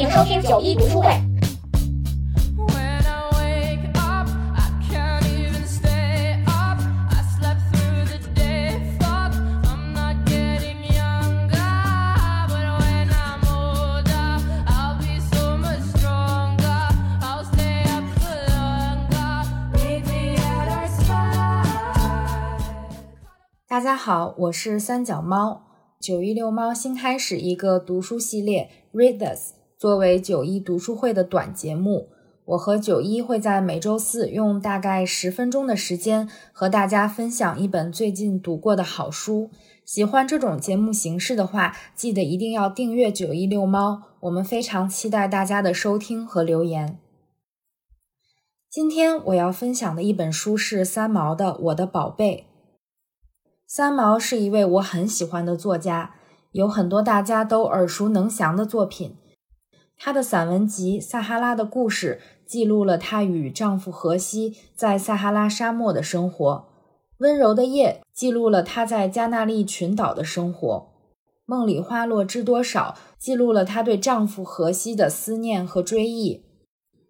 迎收听九一读书会。大家好，我是三脚猫。九一六猫新开始一个读书系列，Read This，作为九一读书会的短节目。我和九一会在每周四用大概十分钟的时间和大家分享一本最近读过的好书。喜欢这种节目形式的话，记得一定要订阅九一六猫。我们非常期待大家的收听和留言。今天我要分享的一本书是三毛的《我的宝贝》。三毛是一位我很喜欢的作家，有很多大家都耳熟能详的作品。她的散文集《撒哈拉的故事》记录了她与丈夫荷西在撒哈拉沙漠的生活，《温柔的夜》记录了她在加纳利群岛的生活，《梦里花落知多少》记录了她对丈夫荷西的思念和追忆。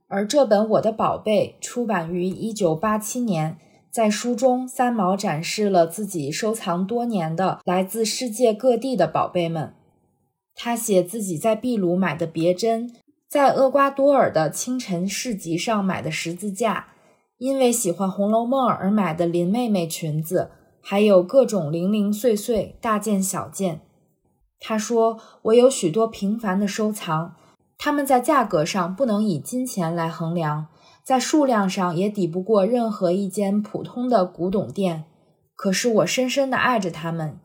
而这本《我的宝贝》出版于1987年。在书中，三毛展示了自己收藏多年的来自世界各地的宝贝们。他写自己在秘鲁买的别针，在厄瓜多尔的清晨市集上买的十字架，因为喜欢《红楼梦》而买的林妹妹裙子，还有各种零零碎碎、大件小件。他说：“我有许多平凡的收藏，它们在价格上不能以金钱来衡量。”在数量上也抵不过任何一间普通的古董店，可是我深深地爱着它们。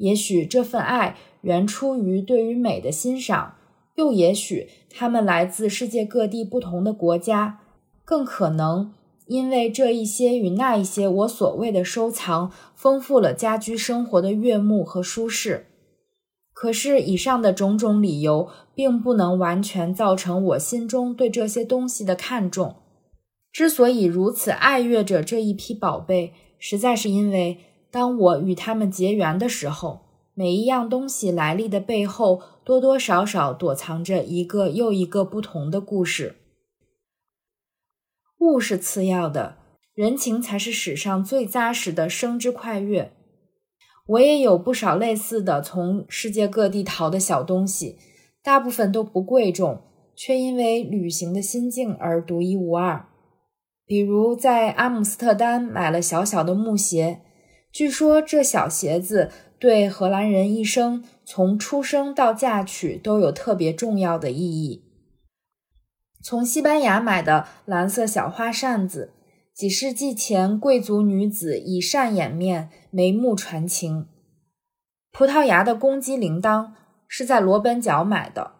也许这份爱源出于对于美的欣赏，又也许他们来自世界各地不同的国家，更可能因为这一些与那一些我所谓的收藏丰富了家居生活的悦目和舒适。可是以上的种种理由，并不能完全造成我心中对这些东西的看重。之所以如此爱悦着这一批宝贝，实在是因为当我与他们结缘的时候，每一样东西来历的背后，多多少少躲藏着一个又一个不同的故事。物是次要的，人情才是史上最扎实的生之快乐。我也有不少类似的从世界各地淘的小东西，大部分都不贵重，却因为旅行的心境而独一无二。比如在阿姆斯特丹买了小小的木鞋，据说这小鞋子对荷兰人一生从出生到嫁娶都有特别重要的意义。从西班牙买的蓝色小花扇子，几世纪前贵族女子以扇掩面，眉目传情。葡萄牙的公鸡铃铛是在罗本角买的，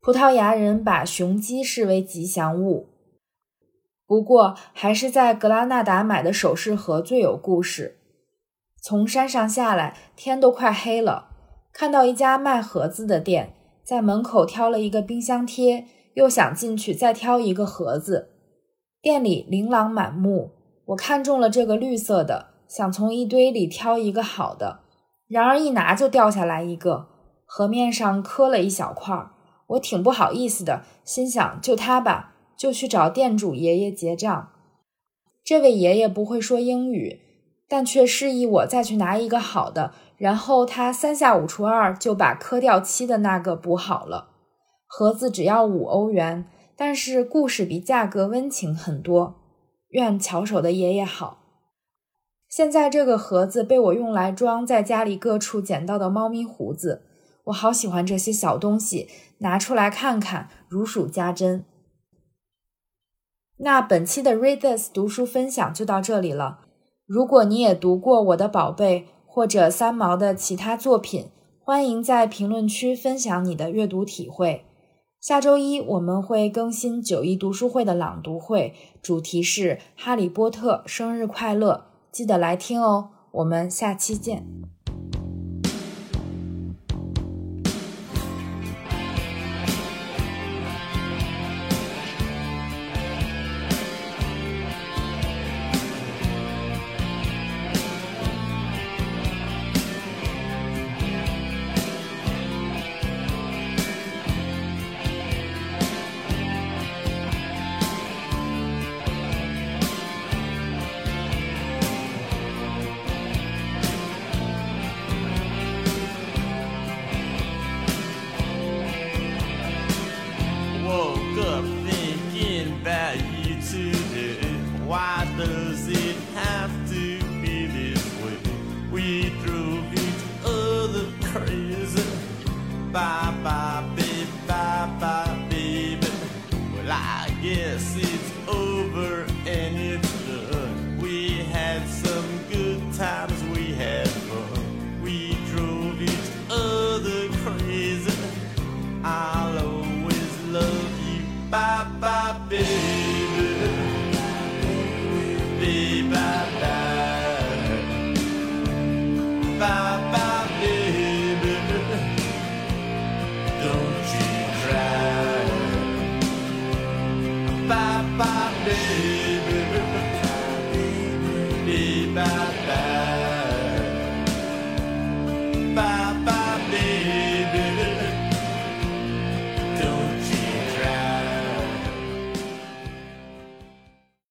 葡萄牙人把雄鸡视为吉祥物。不过，还是在格拉纳达买的首饰盒最有故事。从山上下来，天都快黑了，看到一家卖盒子的店，在门口挑了一个冰箱贴，又想进去再挑一个盒子。店里琳琅满目，我看中了这个绿色的，想从一堆里挑一个好的，然而一拿就掉下来一个，盒面上磕了一小块儿，我挺不好意思的，心想就它吧。就去找店主爷爷结账。这位爷爷不会说英语，但却示意我再去拿一个好的。然后他三下五除二就把磕掉漆的那个补好了。盒子只要五欧元，但是故事比价格温情很多。愿巧手的爷爷好。现在这个盒子被我用来装在家里各处捡到的猫咪胡子。我好喜欢这些小东西，拿出来看看，如数家珍。那本期的 Read This 读书分享就到这里了。如果你也读过我的宝贝或者三毛的其他作品，欢迎在评论区分享你的阅读体会。下周一我们会更新九一读书会的朗读会，主题是《哈利波特》，生日快乐，记得来听哦。我们下期见。does it have to be this way? We drove each other crazy. Bye bye, baby, bye bye, baby. Well, I guess it's over.